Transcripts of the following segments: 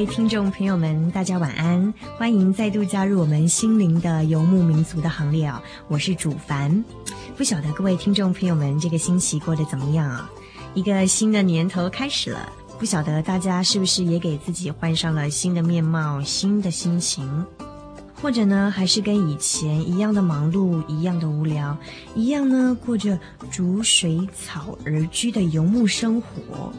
位听众朋友们，大家晚安！欢迎再度加入我们心灵的游牧民族的行列啊！我是主凡。不晓得各位听众朋友们这个星期过得怎么样啊？一个新的年头开始了，不晓得大家是不是也给自己换上了新的面貌、新的心情，或者呢，还是跟以前一样的忙碌、一样的无聊，一样呢，过着逐水草而居的游牧生活。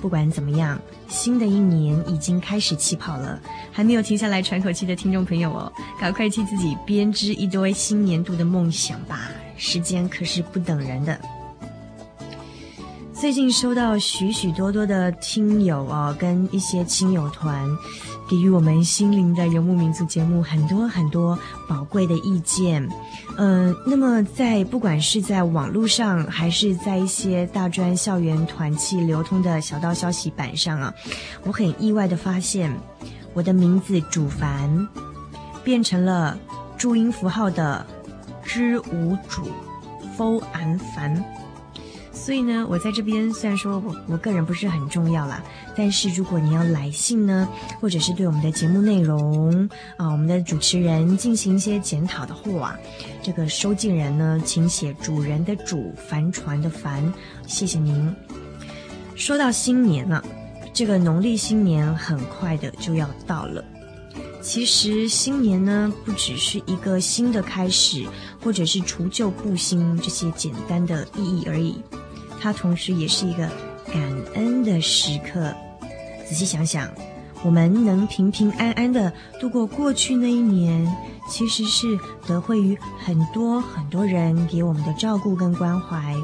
不管怎么样，新的一年已经开始起跑了。还没有停下来喘口气的听众朋友哦，赶快替自己编织一堆新年度的梦想吧！时间可是不等人的。最近收到许许多多的听友哦，跟一些亲友团。给予我们心灵的游牧民族节目很多很多宝贵的意见，嗯、那么在不管是在网络上，还是在一些大专校园团契流通的小道消息板上啊，我很意外的发现，我的名字主凡变成了注音符号的知无主，f 安凡。所以呢，我在这边虽然说我我个人不是很重要啦，但是如果你要来信呢，或者是对我们的节目内容啊，我们的主持人进行一些检讨的话，这个收件人呢，请写主人的主，帆船的帆，谢谢您。说到新年了，这个农历新年很快的就要到了。其实新年呢，不只是一个新的开始，或者是除旧布新这些简单的意义而已。它同时也是一个感恩的时刻。仔细想想，我们能平平安安的度过过去那一年，其实是得惠于很多很多人给我们的照顾跟关怀。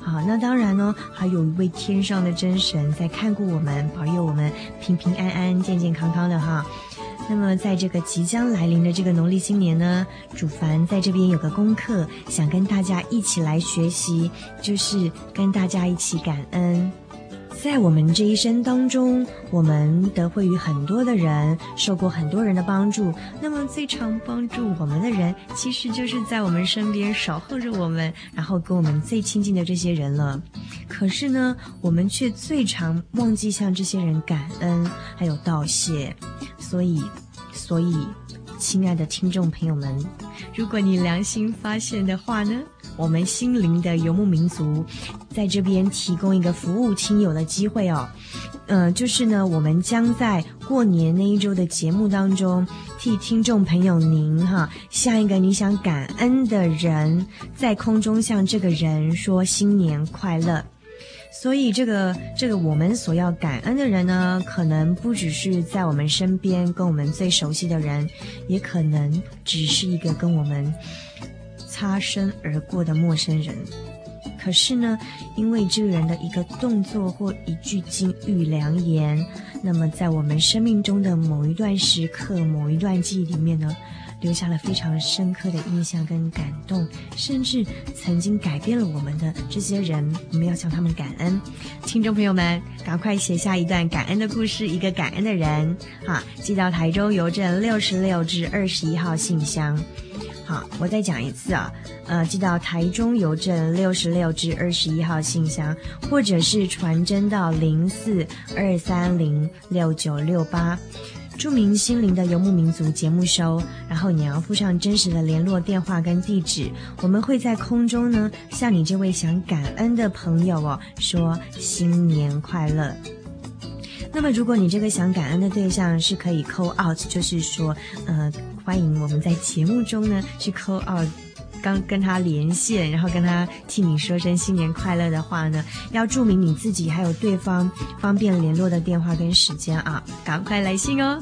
好，那当然呢，还有一位天上的真神在看顾我们，保佑我们平平安安、健健康康的哈。那么，在这个即将来临的这个农历新年呢，主凡在这边有个功课，想跟大家一起来学习，就是跟大家一起感恩。在我们这一生当中，我们得惠于很多的人，受过很多人的帮助。那么，最常帮助我们的人，其实就是在我们身边守候着我们，然后跟我们最亲近的这些人了。可是呢，我们却最常忘记向这些人感恩，还有道谢。所以，所以，亲爱的听众朋友们，如果你良心发现的话呢，我们心灵的游牧民族在这边提供一个服务亲友的机会哦。呃，就是呢，我们将在过年那一周的节目当中，替听众朋友您哈，向一个你想感恩的人，在空中向这个人说新年快乐。所以，这个这个我们所要感恩的人呢，可能不只是在我们身边跟我们最熟悉的人，也可能只是一个跟我们擦身而过的陌生人。可是呢，因为这个人的一个动作或一句金玉良言，那么在我们生命中的某一段时刻、某一段记忆里面呢，留下了非常深刻的印象跟感动，甚至曾经改变了我们的这些人，我们要向他们感恩。听众朋友们，赶快写下一段感恩的故事，一个感恩的人，好，寄到台州邮政六十六至二十一号信箱。好，我再讲一次啊，呃，寄到台中邮政六十六至二十一号信箱，或者是传真到零四二三零六九六八。著名心灵的游牧民族节目收，然后你要附上真实的联络电话跟地址，我们会在空中呢向你这位想感恩的朋友哦说新年快乐。那么如果你这个想感恩的对象是可以 call out，就是说呃欢迎我们在节目中呢去扣哦。刚跟他连线，然后跟他替你说声新年快乐的话呢，要注明你自己还有对方方便联络的电话跟时间啊，赶快来信哦。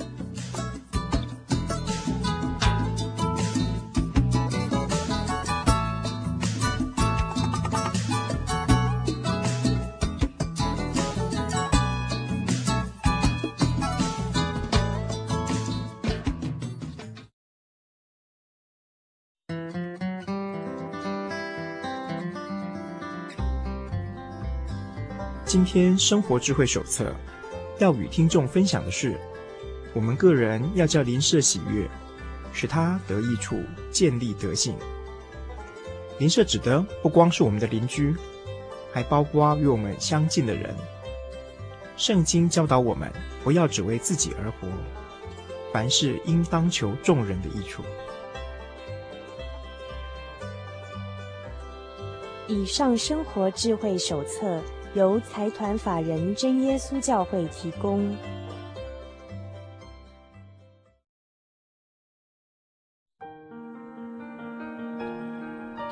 天生活智慧手册要与听众分享的是，我们个人要叫邻舍喜悦，使他得益处，建立德性。邻舍指的不光是我们的邻居，还包括与我们相近的人。圣经教导我们，不要只为自己而活，凡事应当求众人的益处。以上生活智慧手册。由财团法人真耶稣教会提供。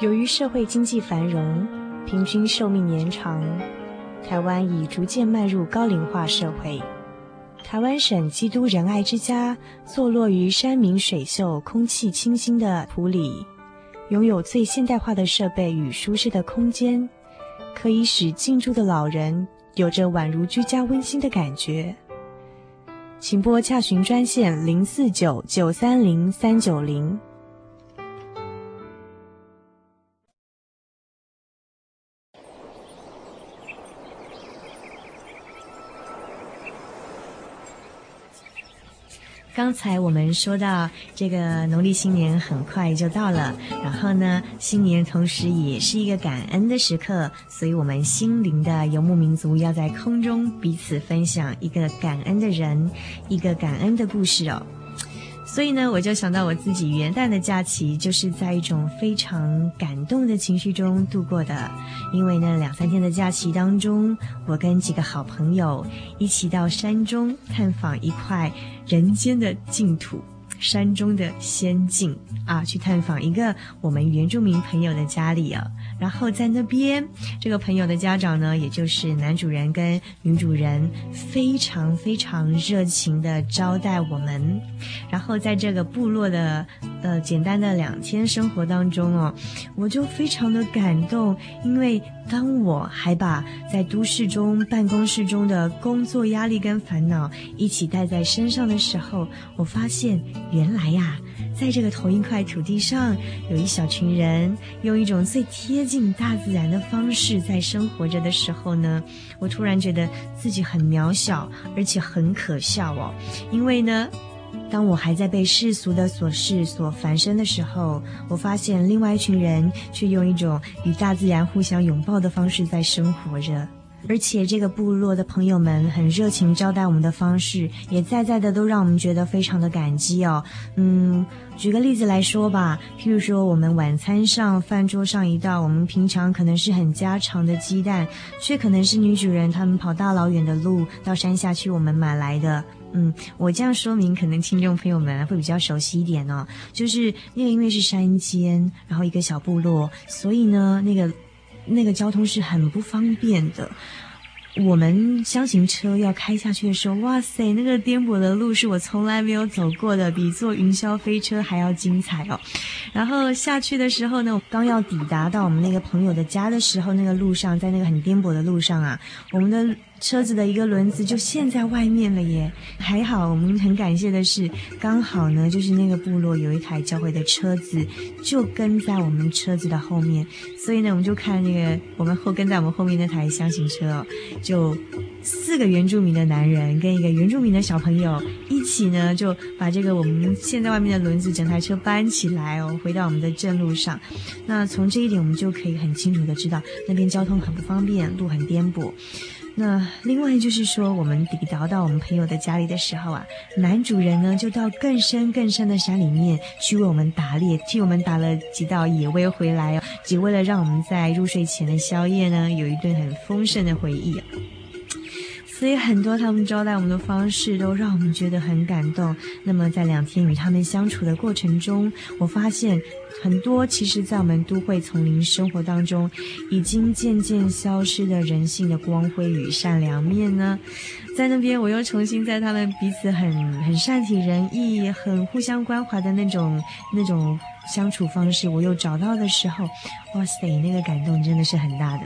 由于社会经济繁荣，平均寿命延长，台湾已逐渐迈入高龄化社会。台湾省基督仁爱之家坐落于山明水秀、空气清新的埔里，拥有最现代化的设备与舒适的空间。可以使进驻的老人有着宛如居家温馨的感觉。请拨洽询专线零四九九三零三九零。刚才我们说到，这个农历新年很快就到了，然后呢，新年同时也是一个感恩的时刻，所以我们心灵的游牧民族要在空中彼此分享一个感恩的人，一个感恩的故事哦。所以呢，我就想到我自己元旦的假期就是在一种非常感动的情绪中度过的。因为呢，两三天的假期当中，我跟几个好朋友一起到山中探访一块人间的净土。山中的仙境啊，去探访一个我们原住民朋友的家里啊，然后在那边，这个朋友的家长呢，也就是男主人跟女主人，非常非常热情的招待我们。然后在这个部落的呃简单的两天生活当中哦，我就非常的感动，因为当我还把在都市中办公室中的工作压力跟烦恼一起带在身上的时候，我发现。原来呀，在这个同一块土地上，有一小群人用一种最贴近大自然的方式在生活着的时候呢，我突然觉得自己很渺小，而且很可笑哦。因为呢，当我还在被世俗的琐事所烦身的时候，我发现另外一群人却用一种与大自然互相拥抱的方式在生活着。而且这个部落的朋友们很热情招待我们的方式，也在在的都让我们觉得非常的感激哦。嗯，举个例子来说吧，譬如说我们晚餐上饭桌上一道，我们平常可能是很家常的鸡蛋，却可能是女主人他们跑大老远的路到山下去我们买来的。嗯，我这样说明，可能听众朋友们会比较熟悉一点哦。就是那个因为是山间，然后一个小部落，所以呢那个。那个交通是很不方便的。我们厢型车要开下去的时候，哇塞，那个颠簸的路是我从来没有走过的，比坐云霄飞车还要精彩哦。然后下去的时候呢，刚要抵达到我们那个朋友的家的时候，那个路上，在那个很颠簸的路上啊，我们的车子的一个轮子就陷在外面了耶！还好，我们很感谢的是，刚好呢，就是那个部落有一台教会的车子，就跟在我们车子的后面，所以呢，我们就看那个我们后跟在我们后面那台厢型车哦，就四个原住民的男人跟一个原住民的小朋友一起呢，就把这个我们陷在外面的轮子整台车搬起来哦，回到我们的正路上。那从这一点，我们就可以很清楚的知道，那边交通很不方便，路很颠簸。那另外就是说，我们抵达到我们朋友的家里的时候啊，男主人呢就到更深更深的山里面去为我们打猎，替我们打了几道野味回来哦，只为了让我们在入睡前的宵夜呢有一顿很丰盛的回忆。所以很多他们招待我们的方式都让我们觉得很感动。那么在两天与他们相处的过程中，我发现很多其实，在我们都会丛林生活当中，已经渐渐消失的人性的光辉与善良面呢，在那边我又重新在他们彼此很很善体人意、很互相关怀的那种那种相处方式，我又找到的时候，哇塞，那个感动真的是很大的。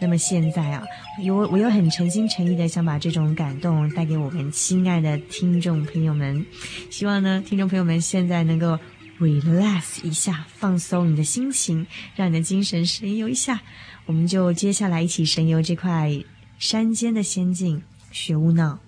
那么现在啊，有我有很诚心诚意的想把这种感动带给我们亲爱的听众朋友们，希望呢，听众朋友们现在能够 relax 一下，放松你的心情，让你的精神神游一下。我们就接下来一起神游这块山间的仙境——雪屋闹。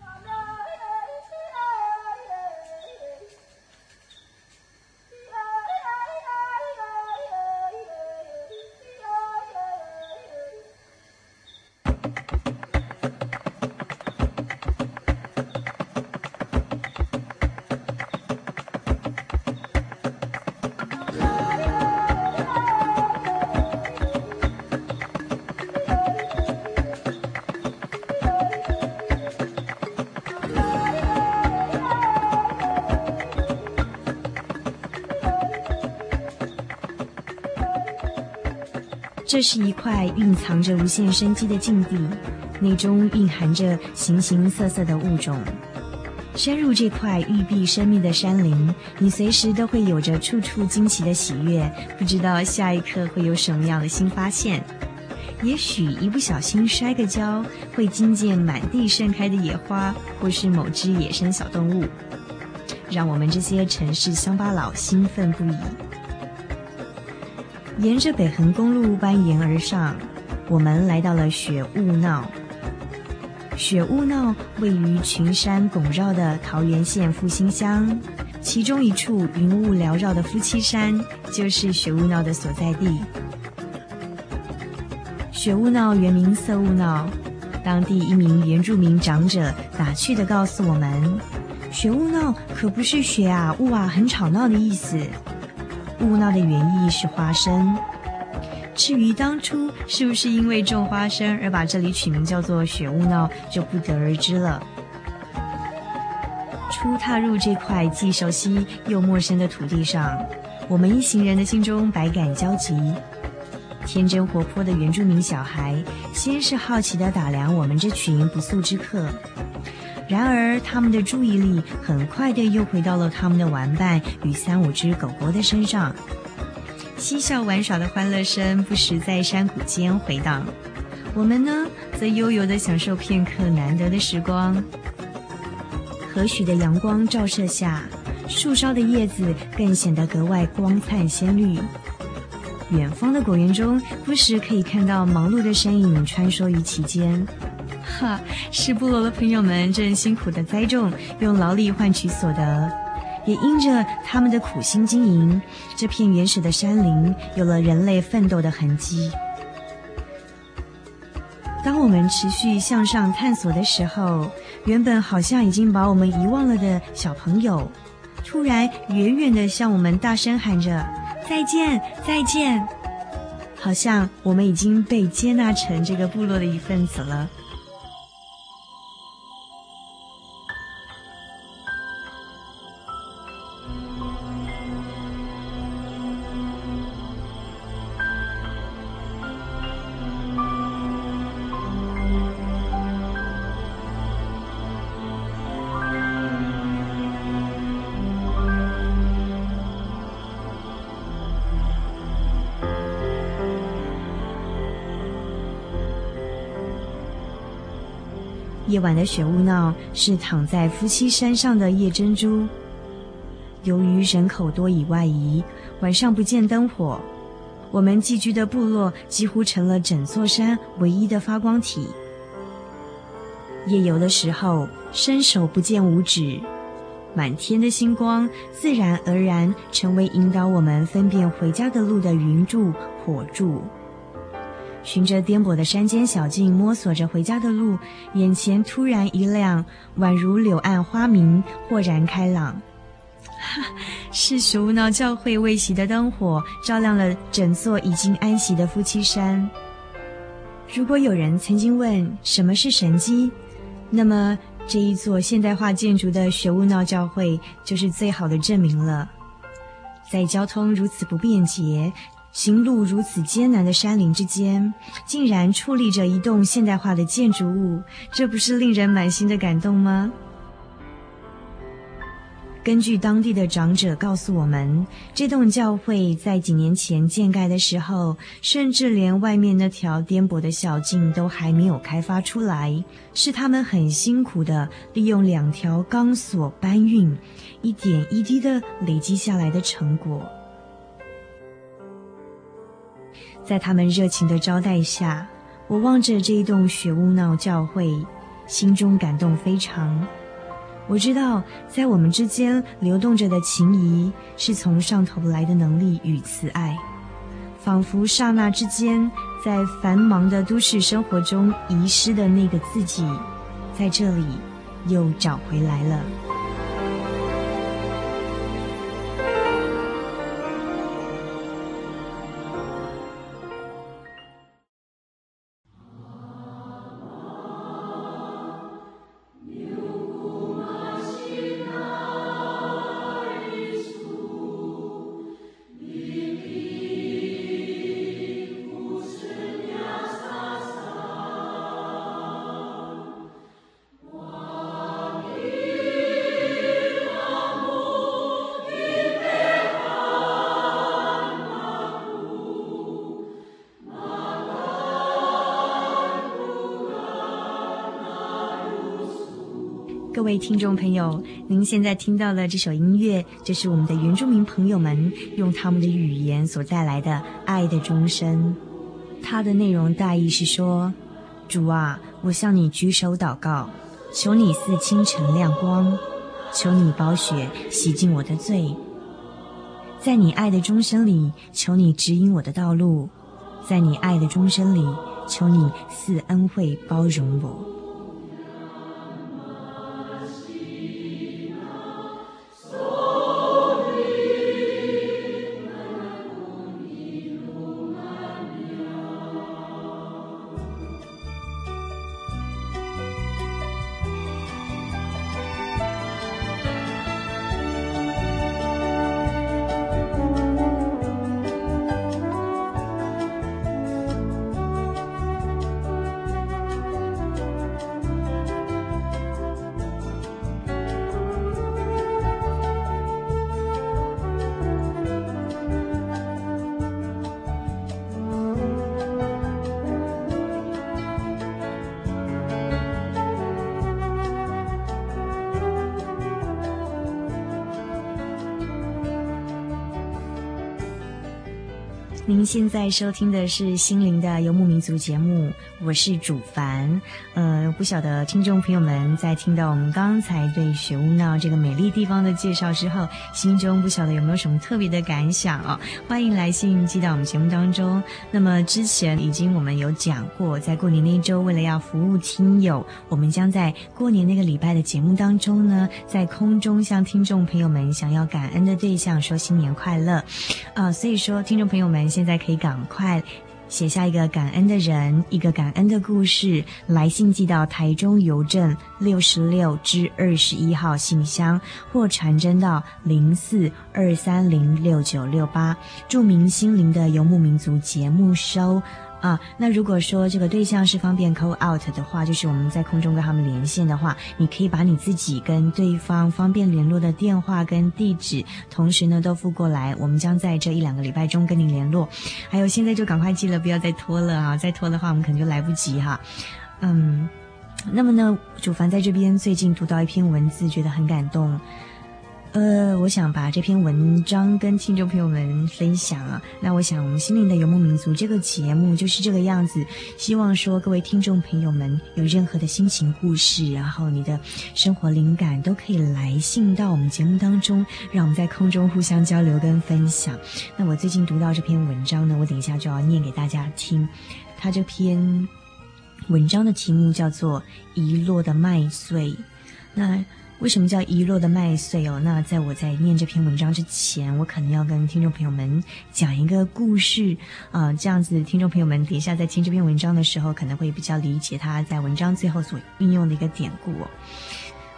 这是一块蕴藏着无限生机的境地，内中蕴含着形形色色的物种。深入这块玉璧生命的山林，你随时都会有着处处惊奇的喜悦，不知道下一刻会有什么样的新发现。也许一不小心摔个跤，会惊见满地盛开的野花，或是某只野生小动物，让我们这些城市乡巴佬兴奋不已。沿着北横公路蜿蜒而上，我们来到了雪雾闹。雪雾闹位于群山拱绕的桃源县复兴乡，其中一处云雾缭绕的夫妻山，就是雪雾闹的所在地。雪雾闹原名色雾闹，当地一名原住民长者打趣地告诉我们：“雪雾闹可不是雪啊雾啊很吵闹的意思。”雾闹的原意是花生，至于当初是不是因为种花生而把这里取名叫做雪雾闹，就不得而知了。初踏入这块既熟悉又陌生的土地上，我们一行人的心中百感交集。天真活泼的原住民小孩，先是好奇地打量我们这群不速之客。然而，他们的注意力很快地又回到了他们的玩伴与三五只狗狗的身上，嬉笑玩耍的欢乐声不时在山谷间回荡。我们呢，则悠游地享受片刻难得的时光。和煦的阳光照射下，树梢的叶子更显得格外光灿鲜绿。远方的果园中，不时可以看到忙碌的身影穿梭于其间。哈，是部落的朋友们正辛苦的栽种，用劳力换取所得，也因着他们的苦心经营，这片原始的山林有了人类奋斗的痕迹。当我们持续向上探索的时候，原本好像已经把我们遗忘了的小朋友，突然远远的向我们大声喊着：“再见，再见！”好像我们已经被接纳成这个部落的一份子了。晚的雪雾闹是躺在夫妻山上的夜珍珠。由于人口多以外移，晚上不见灯火，我们寄居的部落几乎成了整座山唯一的发光体。夜游的时候，伸手不见五指，满天的星光自然而然成为引导我们分辨回家的路的云柱、火柱。循着颠簸的山间小径摸索着回家的路，眼前突然一亮，宛如柳暗花明，豁然开朗。哈，是雪雾闹教会未熄的灯火，照亮了整座已经安息的夫妻山。如果有人曾经问什么是神迹，那么这一座现代化建筑的学务闹教会就是最好的证明了。在交通如此不便捷，行路如此艰难的山林之间，竟然矗立着一栋现代化的建筑物，这不是令人满心的感动吗？根据当地的长者告诉我们，这栋教会在几年前建盖的时候，甚至连外面那条颠簸的小径都还没有开发出来，是他们很辛苦的利用两条钢索搬运，一点一滴的累积下来的成果。在他们热情的招待下，我望着这一栋雪屋闹教会，心中感动非常。我知道，在我们之间流动着的情谊，是从上头来的能力与慈爱，仿佛刹那之间，在繁忙的都市生活中遗失的那个自己，在这里又找回来了。各位听众朋友，您现在听到的这首音乐，就是我们的原住民朋友们用他们的语言所带来的《爱的钟声》。它的内容大意是说：主啊，我向你举手祷告，求你似清晨亮光，求你宝血洗净我的罪，在你爱的钟声里，求你指引我的道路，在你爱的钟声里，求你似恩惠包容我。您现在收听的是《心灵的游牧民族》节目，我是主凡。呃，不晓得听众朋友们在听到我们刚才对雪屋闹这个美丽地方的介绍之后，心中不晓得有没有什么特别的感想哦？欢迎来信寄到我们节目当中。那么之前已经我们有讲过，在过年那一周，为了要服务听友，我们将在过年那个礼拜的节目当中呢，在空中向听众朋友们想要感恩的对象说新年快乐。啊、所以说听众朋友们现在可以赶快写下一个感恩的人，一个感恩的故事，来信寄到台中邮政六十六至二十一号信箱，或传真到零四二三零六九六八，著名心灵的游牧民族节目收。啊，那如果说这个对象是方便 call out 的话，就是我们在空中跟他们连线的话，你可以把你自己跟对方方便联络的电话跟地址，同时呢都附过来，我们将在这一两个礼拜中跟你联络。还有现在就赶快寄了，不要再拖了啊！再拖的话，我们可能就来不及哈。嗯。那么呢，主凡在这边最近读到一篇文字，觉得很感动。呃，我想把这篇文章跟听众朋友们分享啊。那我想，我们心灵的游牧民族这个节目就是这个样子。希望说各位听众朋友们有任何的心情故事，然后你的生活灵感都可以来信到我们节目当中，让我们在空中互相交流跟分享。那我最近读到这篇文章呢，我等一下就要念给大家听。它这篇文章的题目叫做《遗落的麦穗》。那为什么叫遗落的麦穗哦？那在我在念这篇文章之前，我可能要跟听众朋友们讲一个故事啊、这样子听众朋友们等一下在听这篇文章的时候，可能会比较理解他在文章最后所运用的一个典故哦。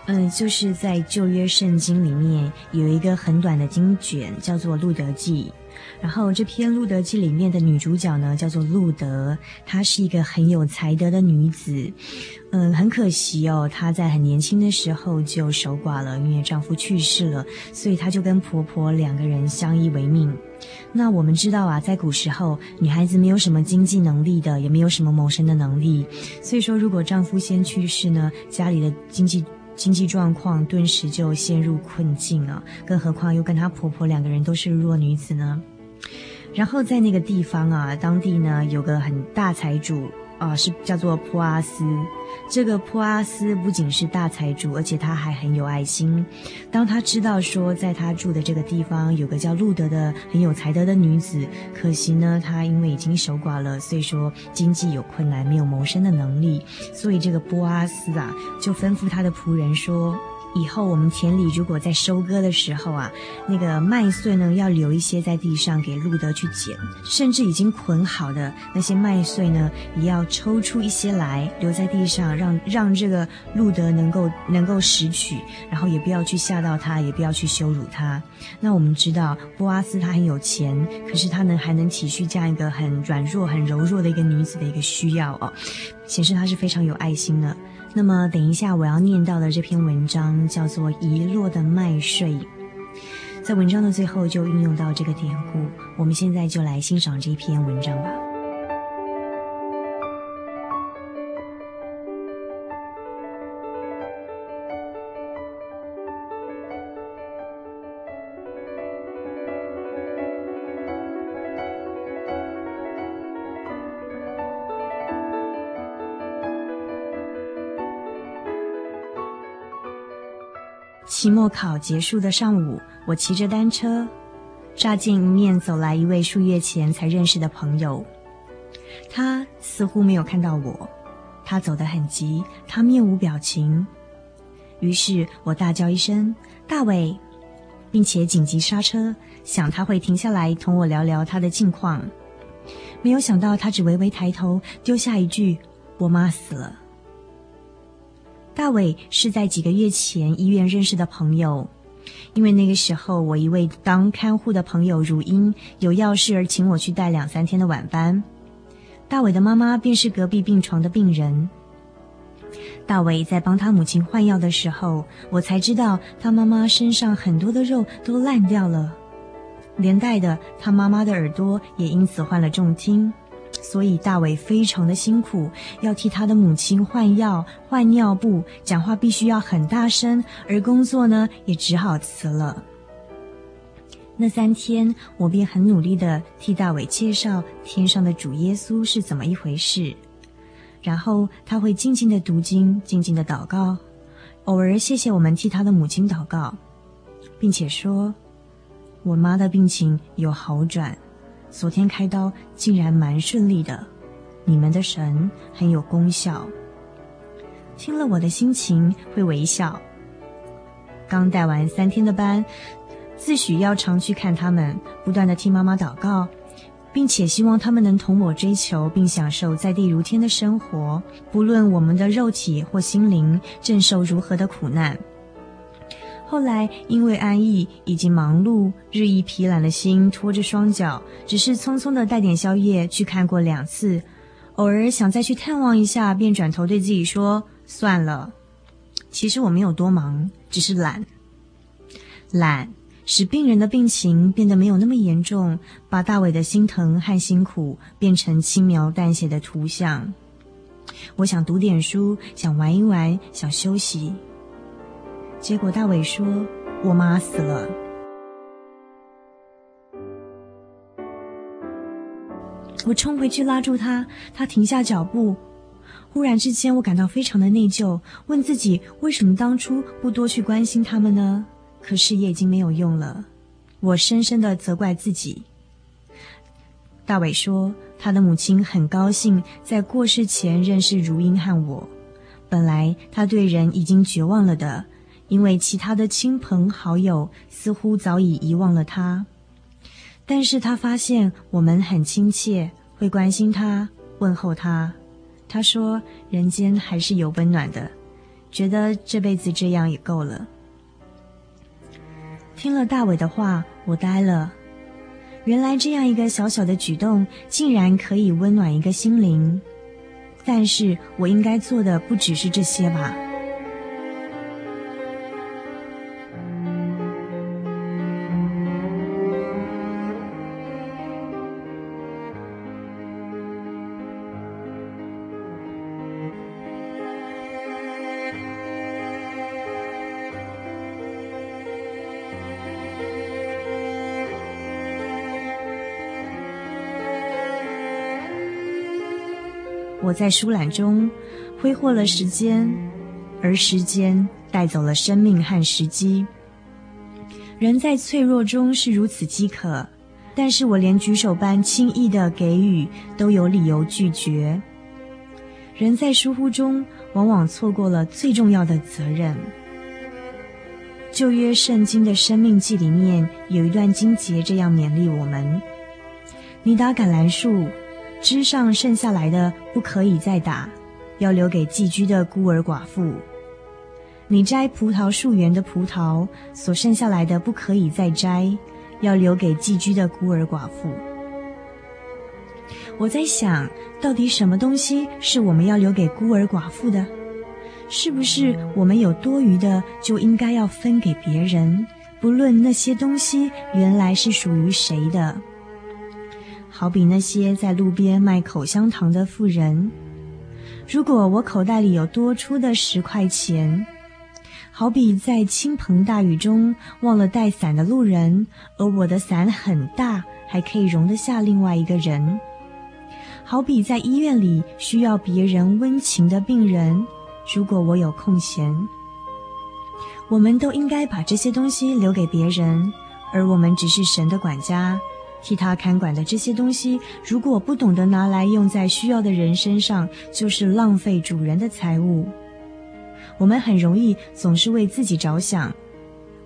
嗯、就是在旧约圣经里面有一个很短的经卷，叫做《路德记》。然后这篇《路德记》里面的女主角呢，叫做路德，她是一个很有才德的女子。嗯，很可惜哦，她在很年轻的时候就守寡了，因为丈夫去世了，所以她就跟婆婆两个人相依为命。那我们知道啊，在古时候，女孩子没有什么经济能力的，也没有什么谋生的能力，所以说如果丈夫先去世呢，家里的经济经济状况顿时就陷入困境啊，更何况又跟她婆婆两个人都是弱女子呢。然后在那个地方啊，当地呢有个很大财主啊、是叫做波阿斯。这个波阿斯不仅是大财主，而且他还很有爱心。当他知道说，在他住的这个地方有个叫路德的很有才德的女子，可惜呢，她因为已经守寡了，所以说经济有困难，没有谋生的能力，所以这个波阿斯啊，就吩咐他的仆人说。以后我们田里如果在收割的时候啊，那个麦穗呢，要留一些在地上给路德去捡，甚至已经捆好的那些麦穗呢，也要抽出一些来留在地上，让让这个路德能够能够拾取，然后也不要去吓到他，也不要去羞辱他。那我们知道波阿斯他很有钱，可是他能还能体恤这样一个很软弱、很柔弱的一个女子的一个需要哦，显示他是非常有爱心的。那么，等一下我要念到的这篇文章叫做《遗落的麦穗》，在文章的最后就运用到这个典故。我们现在就来欣赏这篇文章吧。期末考结束的上午，我骑着单车，乍见迎面走来一位数月前才认识的朋友。他似乎没有看到我，他走得很急，他面无表情。于是我大叫一声“大伟”，并且紧急刹车，想他会停下来同我聊聊他的近况。没有想到他只微微抬头，丢下一句：“我妈死了。”大伟是在几个月前医院认识的朋友，因为那个时候我一位当看护的朋友如英有要事而请我去带两三天的晚班。大伟的妈妈便是隔壁病床的病人。大伟在帮他母亲换药的时候，我才知道他妈妈身上很多的肉都烂掉了，连带的他妈妈的耳朵也因此患了重听。所以大伟非常的辛苦，要替他的母亲换药、换尿布，讲话必须要很大声，而工作呢也只好辞了。那三天，我便很努力的替大伟介绍天上的主耶稣是怎么一回事，然后他会静静的读经，静静的祷告，偶尔谢谢我们替他的母亲祷告，并且说，我妈的病情有好转。昨天开刀竟然蛮顺利的，你们的神很有功效。听了我的心情会微笑。刚带完三天的班，自诩要常去看他们，不断的替妈妈祷告，并且希望他们能同我追求并享受在地如天的生活，不论我们的肉体或心灵正受如何的苦难。后来因为安逸以及忙碌，日益疲懒的心拖着双脚，只是匆匆的带点宵夜去看过两次，偶尔想再去探望一下，便转头对自己说：“算了。”其实我没有多忙，只是懒。懒使病人的病情变得没有那么严重，把大伟的心疼和辛苦变成轻描淡写的图像。我想读点书，想玩一玩，想休息。结果大伟说：“我妈死了。”我冲回去拉住他，他停下脚步。忽然之间，我感到非常的内疚，问自己为什么当初不多去关心他们呢？可是也已经没有用了。我深深的责怪自己。大伟说，他的母亲很高兴在过世前认识如英和我。本来他对人已经绝望了的，因为其他的亲朋好友似乎早已遗忘了他。但是他发现我们很亲切，会关心他，问候他。他说：“人间还是有温暖的，觉得这辈子这样也够了。”听了大伟的话，我呆了。原来这样一个小小的举动，竟然可以温暖一个心灵。但是我应该做的不只是这些吧。在舒懒中挥霍了时间，而时间带走了生命和时机。人在脆弱中是如此饥渴，但是我连举手般轻易的给予都有理由拒绝。人在疏忽中，往往错过了最重要的责任。旧约圣经的生命记里面有一段经节这样勉励我们：你打橄榄树。枝上剩下来的不可以再打，要留给寄居的孤儿寡妇。你摘葡萄树园的葡萄，所剩下来的不可以再摘，要留给寄居的孤儿寡妇。我在想，到底什么东西是我们要留给孤儿寡妇的？是不是我们有多余的就应该要分给别人？不论那些东西原来是属于谁的。好比那些在路边卖口香糖的妇人，如果我口袋里有多出的十块钱；好比在倾盆大雨中忘了带伞的路人，而我的伞很大，还可以容得下另外一个人；好比在医院里需要别人温情的病人，如果我有空闲，我们都应该把这些东西留给别人，而我们只是神的管家。替他看管的这些东西，如果不懂得拿来用在需要的人身上，就是浪费主人的财物。我们很容易总是为自己着想。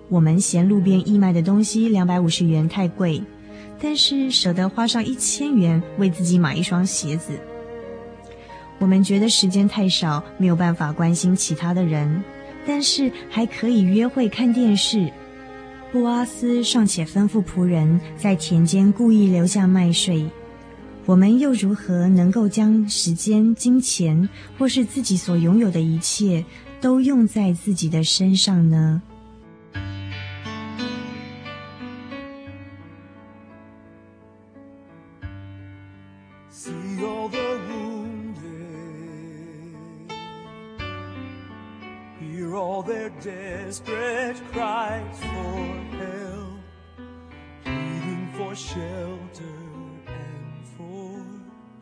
我们嫌路边义卖的东西两百五十元太贵，但是舍得花上一千元为自己买一双鞋子。我们觉得时间太少，没有办法关心其他的人，但是还可以约会看电视。布阿斯尚且吩咐仆人在田间故意留下麦穗，我们又如何能够将时间、金钱，或是自己所拥有的一切，都用在自己的身上呢？all their desperate cries for help, pleading for shelter and for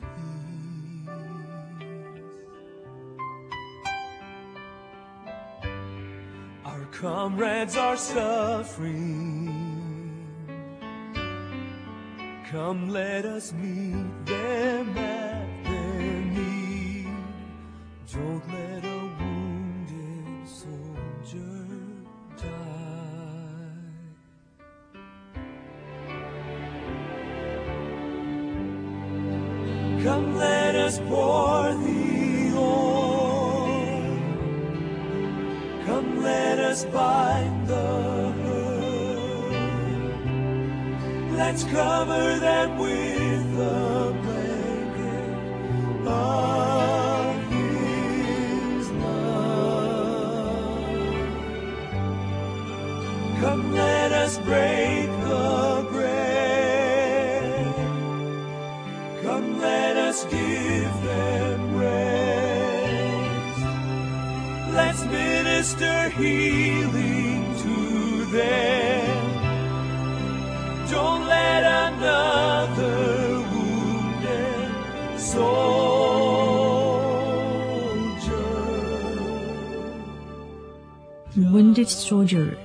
peace. Our comrades are suffering. Come, let us meet them. just bind the hurt. Let's cover them with the blanket of His love. Come, let us break the bread. Come, let us give. Minister healing to them. Don't let another wounded soldier. Wounded Soldier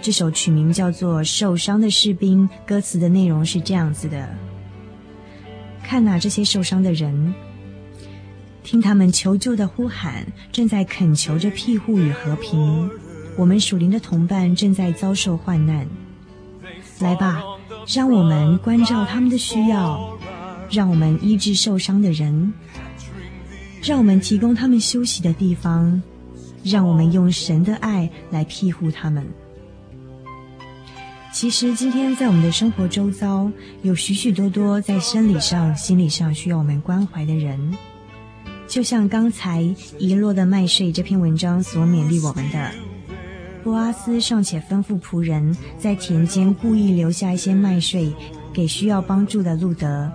这首曲名叫做《受伤的士兵》，歌词的内容是这样子的：看哪，这些受伤的人。听他们求救的呼喊，正在恳求着庇护与和平。我们属灵的同伴正在遭受患难。来吧，让我们关照他们的需要，让我们医治受伤的人，让我们提供他们休息的地方，让我们用神的爱来庇护他们。其实，今天在我们的生活周遭，有许许多多在生理上、心理上需要我们关怀的人。就像刚才遗落的麦穗这篇文章所勉励我们的，波阿斯尚且吩咐仆人在田间故意留下一些麦穗给需要帮助的路德。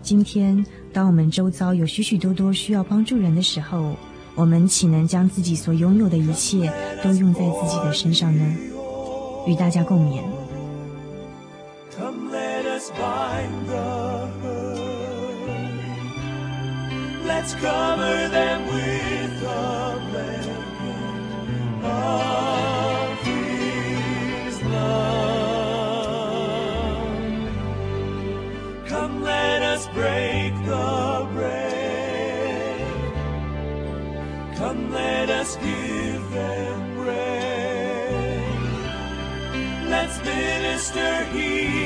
今天，当我们周遭有许许多多需要帮助人的时候，我们岂能将自己所拥有的一切都用在自己的身上呢？与大家共勉。Come let us find the Let's cover them with a blanket of His love. Come, let us break the bread. Come, let us give them bread. Let's minister healing